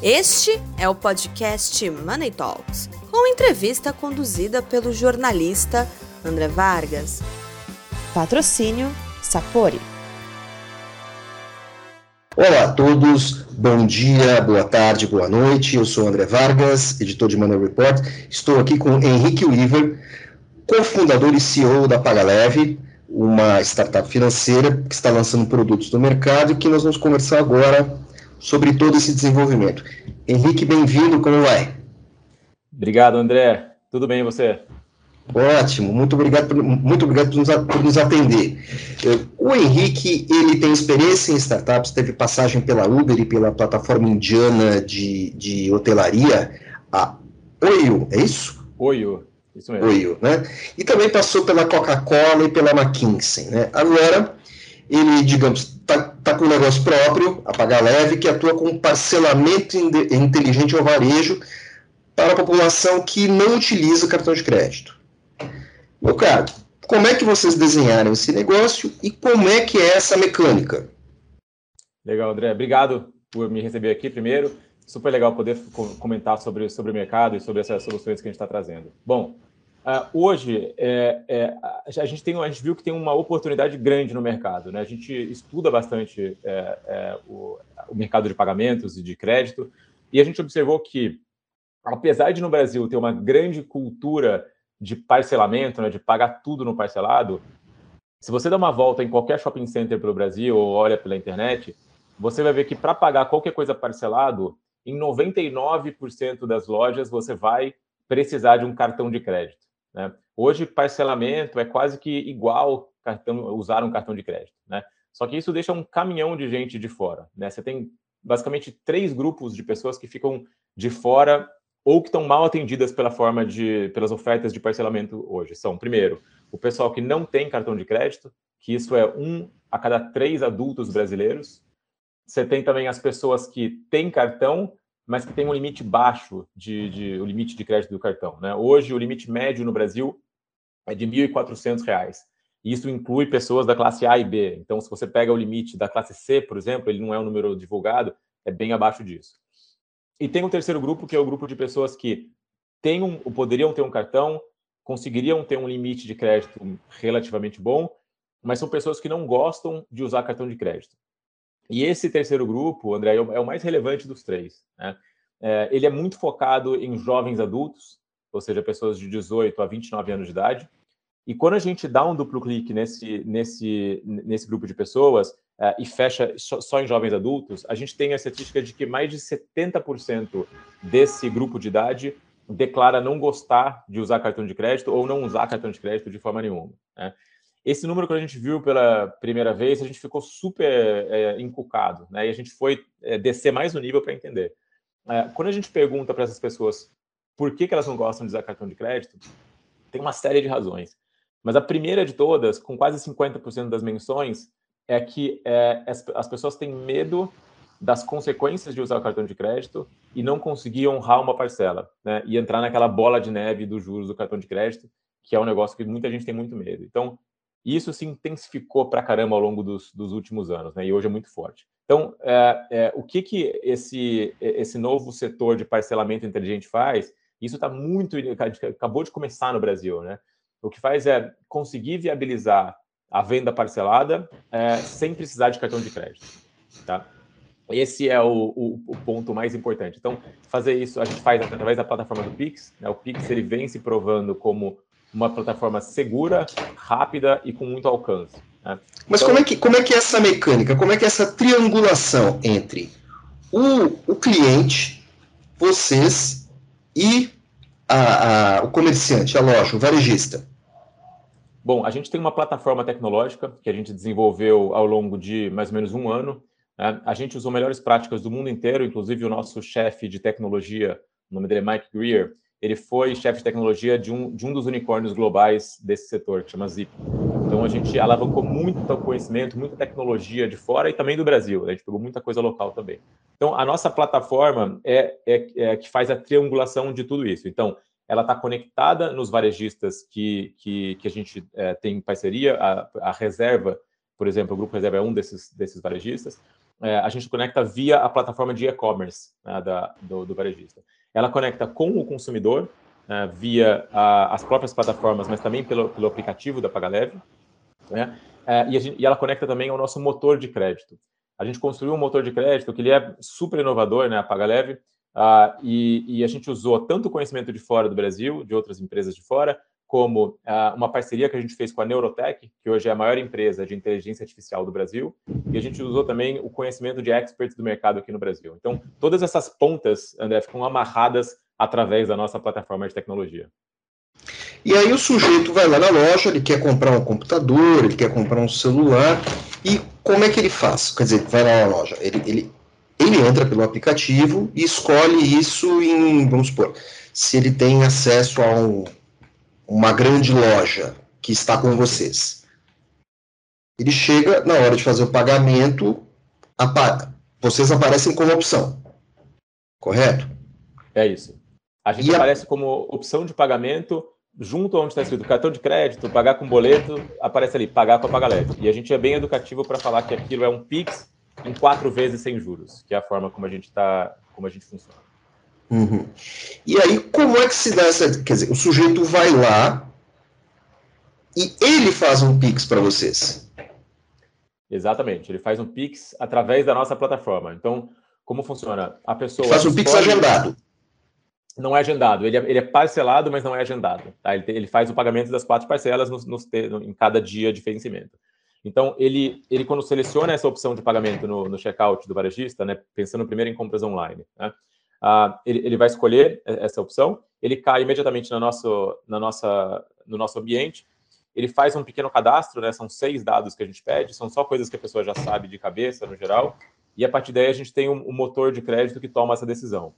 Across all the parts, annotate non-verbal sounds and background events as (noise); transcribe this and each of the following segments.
Este é o podcast Money Talks, com entrevista conduzida pelo jornalista André Vargas. Patrocínio Sapori. Olá a todos, bom dia, boa tarde, boa noite. Eu sou André Vargas, editor de Money Report. Estou aqui com Henrique Weaver, cofundador e CEO da PagaLeve, uma startup financeira que está lançando produtos no mercado e que nós vamos conversar agora sobre todo esse desenvolvimento. Henrique, bem-vindo, como vai? Obrigado, André. Tudo bem e você? Ótimo, muito obrigado, por, muito obrigado por nos, por nos, atender. O Henrique, ele tem experiência em startups, teve passagem pela Uber e pela plataforma indiana de, de hotelaria, a Oio, é isso? Oio, isso mesmo. Oio, né? E também passou pela Coca-Cola e pela McKinsey, né? Agora, ele, digamos, está tá com um negócio próprio, a Leve, que atua com parcelamento inteligente ao varejo para a população que não utiliza cartão de crédito. Meu caro, como é que vocês desenharam esse negócio e como é que é essa mecânica? Legal, André. Obrigado por me receber aqui primeiro. Super legal poder comentar sobre, sobre o mercado e sobre essas soluções que a gente está trazendo. Bom, Uh, hoje, é, é, a, gente tem, a gente viu que tem uma oportunidade grande no mercado. Né? A gente estuda bastante é, é, o, o, mercado de pagamentos e de crédito, e a gente observou que, apesar de no Brasil ter uma grande cultura de parcelamento, né, de pagar tudo no parcelado, se você dá uma volta em qualquer shopping center pelo Brasil ou olha pela internet, você vai ver que para pagar qualquer coisa parcelado, em 99% das lojas você vai precisar de um cartão de crédito. Né? Hoje, parcelamento é quase que igual cartão, usar um cartão de crédito. Né? Só que isso deixa um caminhão de gente de fora. Né? Você tem basicamente três grupos de pessoas que ficam de fora ou que estão mal atendidas pela forma de, pelas ofertas de parcelamento hoje. São, primeiro, o pessoal que não tem cartão de crédito, que isso é um a cada três adultos brasileiros. Você tem também as pessoas que têm cartão, mas que tem um limite baixo de, de o limite de crédito do cartão. Né? Hoje, o limite médio no Brasil é de R$ 1.400. Isso inclui pessoas da classe A e B. Então, se você pega o limite da classe C, por exemplo, ele não é um número divulgado, é bem abaixo disso. E tem um terceiro grupo, que é o grupo de pessoas que têm um, poderiam ter um cartão, conseguiriam ter um limite de crédito relativamente bom, mas são pessoas que não gostam de usar cartão de crédito. E esse terceiro grupo, André, é o é mais relevante dos três. Né? É, ele é muito focado em jovens adultos, ou seja, pessoas de 18 a 29 anos de idade. E quando a gente dá um duplo clique nesse, nesse, nesse grupo de pessoas é, e fecha só em jovens adultos, a gente tem a estatística de que mais de 70% desse grupo de idade declara não gostar de usar cartão de crédito ou não usar cartão de crédito de forma nenhuma. Né? Esse número, quando a gente viu pela primeira vez, a gente ficou super é, encucado, né? E a gente foi é, descer mais o nível para entender. É, quando a gente pergunta para essas pessoas por que, que elas não gostam de usar cartão de crédito, tem uma série de razões. Mas a primeira de todas, com quase 50% das menções, é que é, as, as pessoas têm medo das consequências de usar o cartão de crédito e não conseguir honrar uma parcela, né? E entrar naquela bola de neve dos juros do cartão de crédito, que é um negócio que muita gente tem muito medo. Então, e isso se intensificou para caramba ao longo dos, dos, últimos anos, né? E hoje é muito forte. Então, é, é, o que, que esse, esse novo setor de parcelamento inteligente faz? Isso está muito. acabou de começar no Brasil, né? O que faz é conseguir viabilizar a venda parcelada é, sem precisar de cartão de crédito, tá? Esse é o, o, o, ponto mais importante. Então, fazer isso a gente faz através da plataforma do Pix. Né? O Pix ele vem se provando como uma plataforma segura, rápida e com muito alcance. Né? Mas então, como, é que, como é que é essa mecânica? Como é que é essa triangulação entre o, o cliente, vocês e a, a, o comerciante, a loja, o varejista? Bom, a gente tem uma plataforma tecnológica que a gente desenvolveu ao longo de mais ou menos um ano. Né? A gente usou melhores práticas do mundo inteiro, inclusive o nosso chefe de tecnologia, o nome dele é Mike Greer, ele foi chefe de tecnologia de um, de um dos unicórnios globais desse setor, que chama Zip. Então a gente alavancou muito conhecimento, muita tecnologia de fora e também do Brasil. Né? A gente pegou muita coisa local também. Então a nossa plataforma é, é, é que faz a triangulação de tudo isso. Então ela está conectada nos varejistas que, que, que a gente é, tem parceria, a, a, Reserva, por exemplo, o Grupo Reserva é um desses, desses varejistas. é, a gente conecta via a plataforma de e-commerce né, do, do varejista. Ela conecta com o consumidor, né, via as próprias plataformas, mas também pelo, pelo aplicativo da PagaLeve, né, é, e, gente, e, ela conecta também ao nosso motor de crédito. A gente construiu um motor de crédito que ele é super inovador, né, a PagaLeve, uh, e, e, a gente usou tanto conhecimento de fora do Brasil, de outras empresas de fora, como uh, uma parceria que a gente fez com a Neurotech, que hoje é a maior empresa de inteligência artificial do Brasil, e a gente usou também o conhecimento de experts do mercado aqui no Brasil. Então, todas essas pontas, André, ficam amarradas através da nossa plataforma de tecnologia. E aí o sujeito vai lá na loja, ele quer comprar um computador, ele quer comprar um celular, e como é que ele faz? Quer dizer, vai lá na loja, ele, ele, ele entra pelo aplicativo e escolhe isso em, vamos supor, se ele tem acesso a um, uma grande loja que está com vocês. Ele chega, na hora de fazer o pagamento, apa vocês aparecem como opção. Correto? É isso. A gente e aparece a... como opção de pagamento junto onde está escrito cartão de crédito, pagar com boleto, aparece ali, pagar com a Pagaleve. E a gente é bem educativo para falar que aquilo é um Pix em quatro vezes sem juros, que é a forma como a gente está, como a gente funciona. Uhum. E aí, como é que se dá essa. Quer dizer, o sujeito vai lá e ele faz um Pix para vocês. Exatamente, ele faz um Pix através da nossa plataforma. Então, como funciona? A pessoa. Ele faz um Pix agendado. Não é agendado, ele é, ele é, parcelado, mas não é agendado. Tá? Ele, ele, faz o pagamento das quatro parcelas nos, nos, em cada dia de vencimento. Então, ele, ele quando seleciona essa opção de pagamento no, no checkout do varejista, né, pensando primeiro em compras online, né, ah, ele, ele, vai escolher essa opção, ele cai imediatamente no nosso, na nossa, no nosso ambiente, ele faz um pequeno cadastro, né, são seis dados que a gente pede, são só coisas que a pessoa já sabe de cabeça, no geral, e a partir daí a gente tem um, um motor de crédito que toma essa decisão.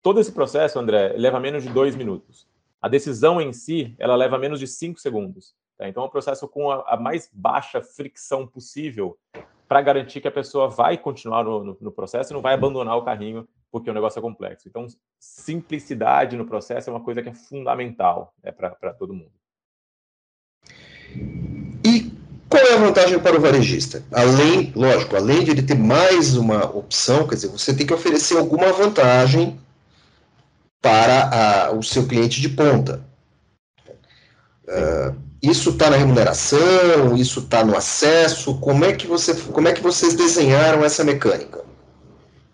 Todo esse processo, André, leva menos de dois minutos. A decisão em si, ela leva menos de cinco segundos. Tá? Então, é um processo com a, a mais baixa fricção possível para garantir que a pessoa vai continuar no, no, no, processo e não vai abandonar o carrinho porque o negócio é complexo. Então, simplicidade no processo é uma coisa que é fundamental né, para todo mundo. E qual é a vantagem para o varejista? Além, lógico, além de ele ter mais uma opção, quer dizer, você tem que oferecer alguma vantagem para a, o seu cliente de ponta. Uh, isso está na remuneração, isso está no acesso. Como é que você, como é que vocês desenharam essa mecânica?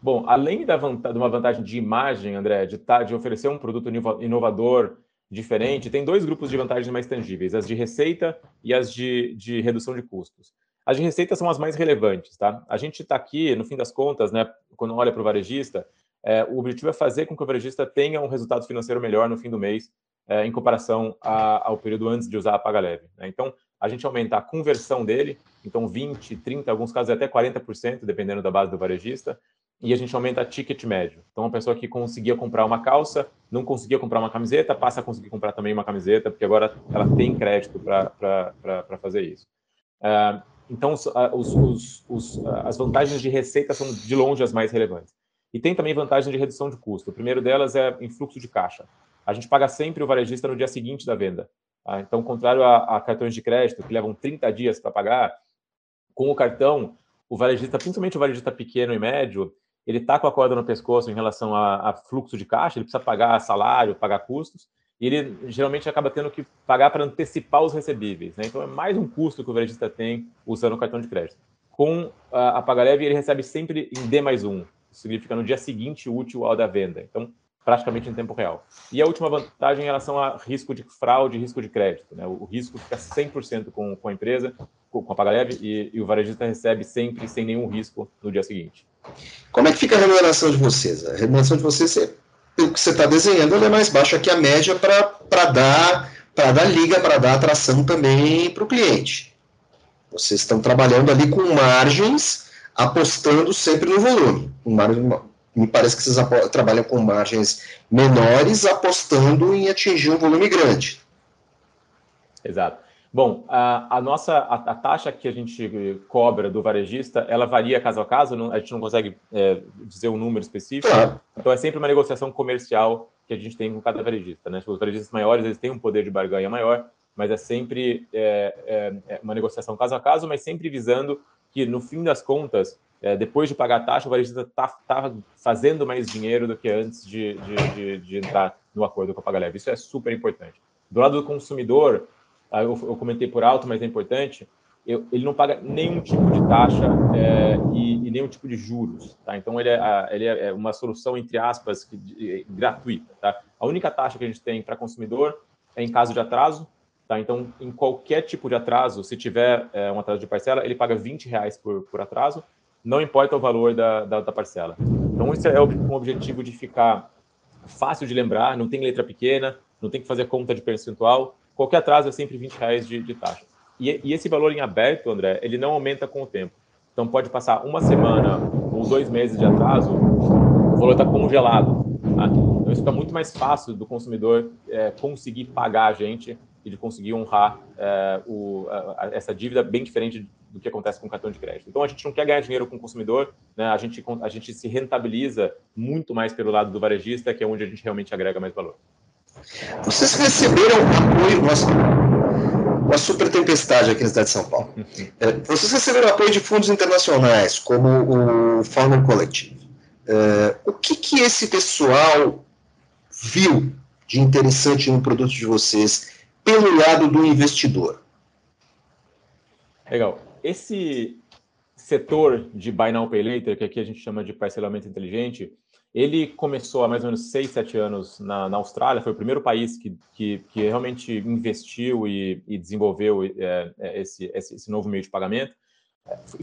Bom, além da de uma vantagem de imagem, André, de, tá, de oferecer um produto inovador, diferente, tem dois grupos de vantagens mais tangíveis, as de receita e as de, de redução de custos. As de receita são as mais relevantes, tá? A gente está aqui, no fim das contas, né, quando olha para o varejista, é, o objetivo é fazer com que o varejista tenha um resultado financeiro melhor no fim do mês é, em comparação a, ao período antes de usar a Paga Leve. Né? Então, a gente aumenta a conversão dele, então 20, 30, alguns casos até 40%, dependendo da base do varejista, e a gente aumenta ticket médio. Então, uma pessoa que conseguia comprar uma calça, não conseguia comprar uma camiseta, passa a conseguir comprar também uma camiseta, porque agora ela tem crédito para fazer isso. Uh, então, os, os, os, as vantagens de receita são de longe as mais relevantes. E tem também vantagens de redução de custo. O primeiro delas é em fluxo de caixa a gente paga sempre o varejista no dia seguinte da venda. Tá? Então, contrário a, a, cartões de crédito, que levam 30 dias para pagar, com o cartão, o varejista, principalmente o varejista pequeno e médio, ele está com a corda no pescoço em relação a, a, fluxo de caixa, ele precisa pagar salário, pagar custos, e ele geralmente acaba tendo que pagar para antecipar os recebíveis. Né? Então, é mais um custo que o varejista tem usando o cartão de crédito. Com a, a PagaLeve, ele recebe sempre em D mais um, significa no dia seguinte útil ao da venda. Então, praticamente em tempo real. E a última vantagem em relação a risco de fraude risco de crédito. Né? O, risco fica 100% com, com a empresa, com, a PagaLeve, e, e o varejista recebe sempre sem nenhum risco no dia seguinte. Como é que fica a remuneração de vocês? A remuneração de vocês, é, pelo que você está desenhando, ela é mais baixa que a média para dar, dar liga, para dar atração também para o cliente. Vocês estão trabalhando ali com margens, apostando sempre no volume. Um margem, me parece que vocês trabalham com margens menores, apostando em atingir um volume grande. Exato. Bom, a, a nossa a, a, taxa que a gente cobra do varejista, ela varia caso a caso, não, a gente não consegue é, dizer um número específico. Claro. Então é sempre uma negociação comercial que a gente tem com cada varejista. Né? Os varejistas maiores eles têm um poder de barganha maior, mas é sempre é, é, é uma negociação caso a caso, mas sempre visando que no fim das contas é, depois de pagar a taxa, o varejista está tá fazendo mais dinheiro do que antes de, de, de, de, entrar no acordo com a Paga Leve. Isso é super importante. Do lado do consumidor, ah, eu, eu comentei por alto, mas é importante, eu, ele não paga nenhum tipo de taxa é, e, e, nenhum tipo de juros. Tá? Então, ele é, ele é uma solução, entre aspas, que, de, gratuita. Tá? A única taxa que a gente tem para consumidor é em caso de atraso. Tá? Então, em qualquer tipo de atraso, se tiver é, um atraso de parcela, ele paga 20 reais por, por atraso não importa o valor da, da, da parcela. Então, esse é um objetivo de ficar fácil de lembrar, não tem letra pequena, não tem que fazer conta de percentual. Qualquer atraso é sempre 20 reais de, de taxa. E, e, esse valor em aberto, André, ele não aumenta com o tempo. Então, pode passar uma semana ou dois meses de atraso, o valor está congelado. Tá? Então, isso fica muito mais fácil do consumidor é, conseguir pagar a gente e de conseguir honrar é, o, a, a, essa dívida bem diferente do que acontece com o cartão de crédito. Então, a gente não quer ganhar dinheiro com o consumidor, né? a, gente, a gente se rentabiliza muito mais pelo lado do varejista, que é onde a gente realmente agrega mais valor. Vocês receberam apoio, uma super tempestade aqui na cidade de São Paulo. É, vocês receberam apoio de fundos internacionais, como o Farmer Collective. É, o que, que esse pessoal viu de interessante no produto de vocês pelo lado do investidor? Legal. Esse setor de Buy Now Pay Later, que aqui a gente chama de parcelamento inteligente, ele começou há mais ou menos 6, 7 anos na, na Austrália, foi o primeiro país que, que, que realmente investiu e, e desenvolveu é, é esse, esse, novo meio de pagamento.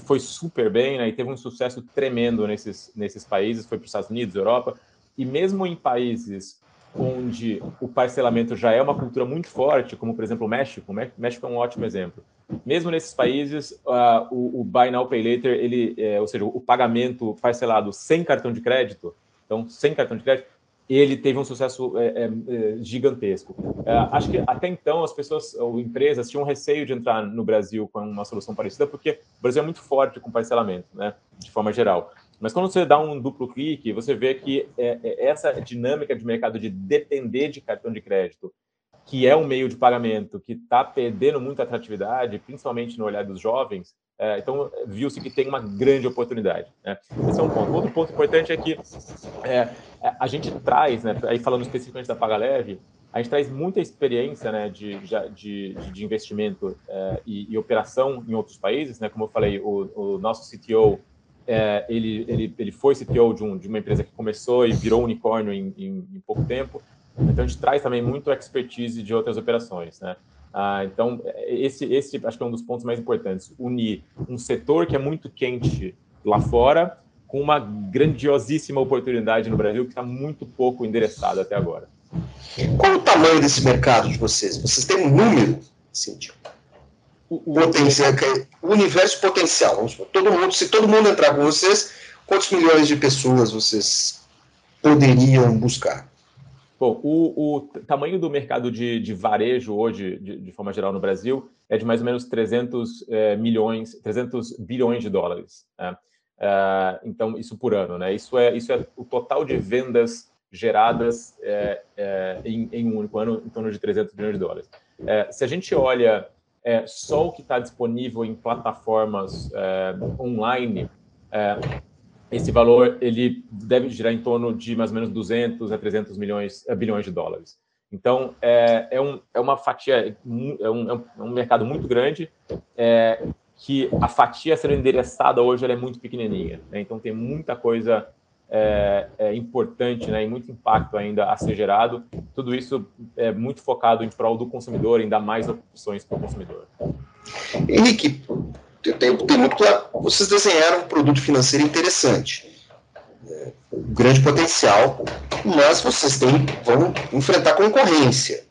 Foi super bem, né, e teve um sucesso tremendo nesses, nesses países, foi para os Estados Unidos, Europa, e mesmo em países onde o parcelamento já é uma cultura muito forte, como por exemplo o México, o México é um ótimo exemplo. Mesmo nesses países, uh, o, o, Buy Now Pay Later, ele, é, ou seja, o pagamento parcelado sem cartão de crédito, então sem cartão de crédito, ele teve um sucesso é, é, gigantesco. É, acho que até então as pessoas ou empresas tinham receio de entrar no Brasil com uma solução parecida, porque o Brasil é muito forte com parcelamento, né, de forma geral. Mas quando você dá um duplo clique, você vê que é, é, essa dinâmica de mercado de depender de cartão de crédito, que é um meio de pagamento que está perdendo muita atratividade, principalmente no olhar dos jovens, é, então viu-se que tem uma grande oportunidade. Né? Esse é um ponto. Outro ponto importante é que é, a gente traz, né, aí falando especificamente da Paga Leve, a gente traz muita experiência né, de, de, de investimento é, e, e, operação em outros países. Né? Como eu falei, o, o nosso CTO é, ele, ele, ele foi CTO de, um, de uma empresa que começou e virou unicórnio em, em, em, pouco tempo. Então, a gente traz também muito expertise de outras operações, né? Ah, então, esse, esse acho que é um dos pontos mais importantes. Unir um setor que é muito quente lá fora com uma grandiosíssima oportunidade no Brasil que está muito pouco endereçada até agora. Qual o tamanho desse mercado de vocês? Vocês têm um número, Cíntia? O, potencial, o universo potencial. Vamos supor, todo mundo, se todo mundo entrar com vocês, quantos milhões de pessoas vocês poderiam buscar? Bom, o, o tamanho do mercado de, de varejo hoje, de, de, forma geral, no Brasil, é de mais ou menos 300 é, milhões, 300 bilhões de dólares. Né? É, então, isso por ano, né? Isso é, isso é o total de vendas geradas é, é em, em, um único ano, em torno de 300 bilhões de dólares. É, se a gente olha é, só o que está disponível em plataformas é, online, é, esse valor ele deve girar em torno de mais ou menos 200 a 300 milhões, é, bilhões de dólares. Então, é, é, um, é uma fatia, é um, é um mercado muito grande, é, que a fatia sendo endereçada hoje é muito pequenininha. Né? Então, tem muita coisa é, é, importante né, e muito impacto ainda a ser gerado. Tudo isso é muito focado em prol do consumidor, em dar mais opções para o consumidor. Henrique, tem, tem muito claro, vocês desenharam um produto financeiro interessante, é, grande potencial, mas vocês têm, vão enfrentar concorrência.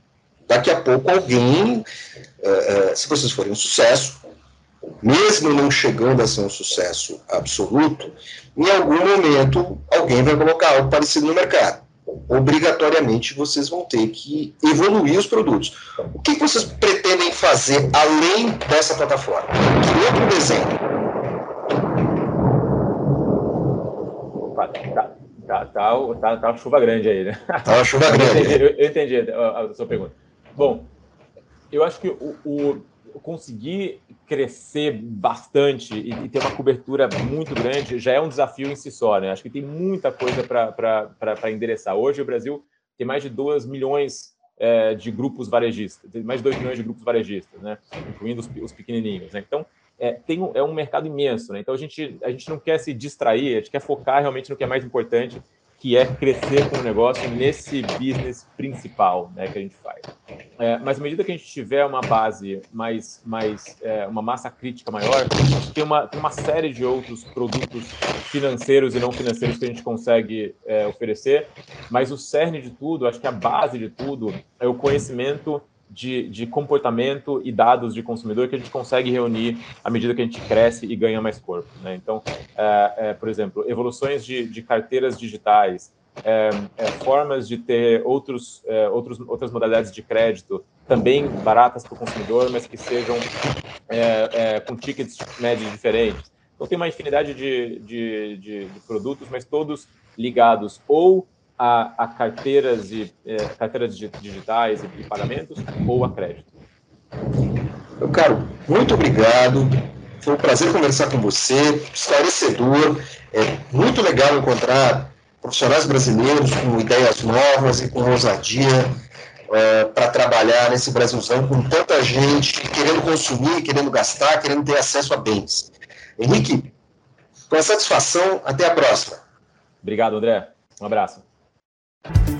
Daqui a pouco alguém, é, é, se vocês forem um sucesso, mesmo não chegando a ser um sucesso absoluto, em algum momento alguém vai colocar algo parecido no mercado. Obrigatoriamente vocês vão ter que evoluir os produtos. O que vocês pretendem fazer além dessa plataforma? Que outro desenho? Tá, tá, tá, tá, tá uma chuva grande aí, né? Tá uma chuva (laughs) grande. eu, entendi, eu entendi a, a sua pergunta. Bom, eu acho que o, o conseguir crescer bastante e, e, ter uma cobertura muito grande já é um desafio em si só, né? Acho que tem muita coisa para endereçar. Hoje o Brasil tem mais de 2 milhões é, de grupos varejistas, tem mais de 2 milhões de grupos varejistas, né? Incluindo os, os pequenininhos, né? Então, é, tem um, é um mercado imenso, né? Então a gente, a gente não quer se distrair, a gente quer focar realmente no que é mais importante, que é crescer com o negócio nesse business principal né, que a gente faz. É, mas à medida que a gente tiver uma base mais, mais é, uma massa crítica maior, tem uma, tem uma série de outros produtos financeiros e não financeiros que a gente consegue é, oferecer, mas o cerne de tudo, acho que a base de tudo é o conhecimento de, de, comportamento e dados de consumidor que a gente consegue reunir à medida que a gente cresce e ganha mais corpo. Né? Então, é, é, por exemplo, evoluções de, de carteiras digitais, é, é formas de ter outros, é, outros, outras modalidades de crédito também baratas para o consumidor, mas que sejam é, com tickets médios diferentes. Então, tem uma infinidade de, de, de produtos, mas todos ligados ou a, a carteiras, e, é, carteiras digitais e, e pagamentos ou a crédito. Meu caro, muito obrigado. Foi um prazer conversar com você, esclarecedor. É muito legal encontrar profissionais brasileiros com ideias novas e com ousadia é, para trabalhar nesse Brasilzão com tanta gente querendo consumir, querendo gastar, querendo ter acesso a bens. Henrique, com satisfação, até a próxima. Obrigado, André. Um abraço. Thank you.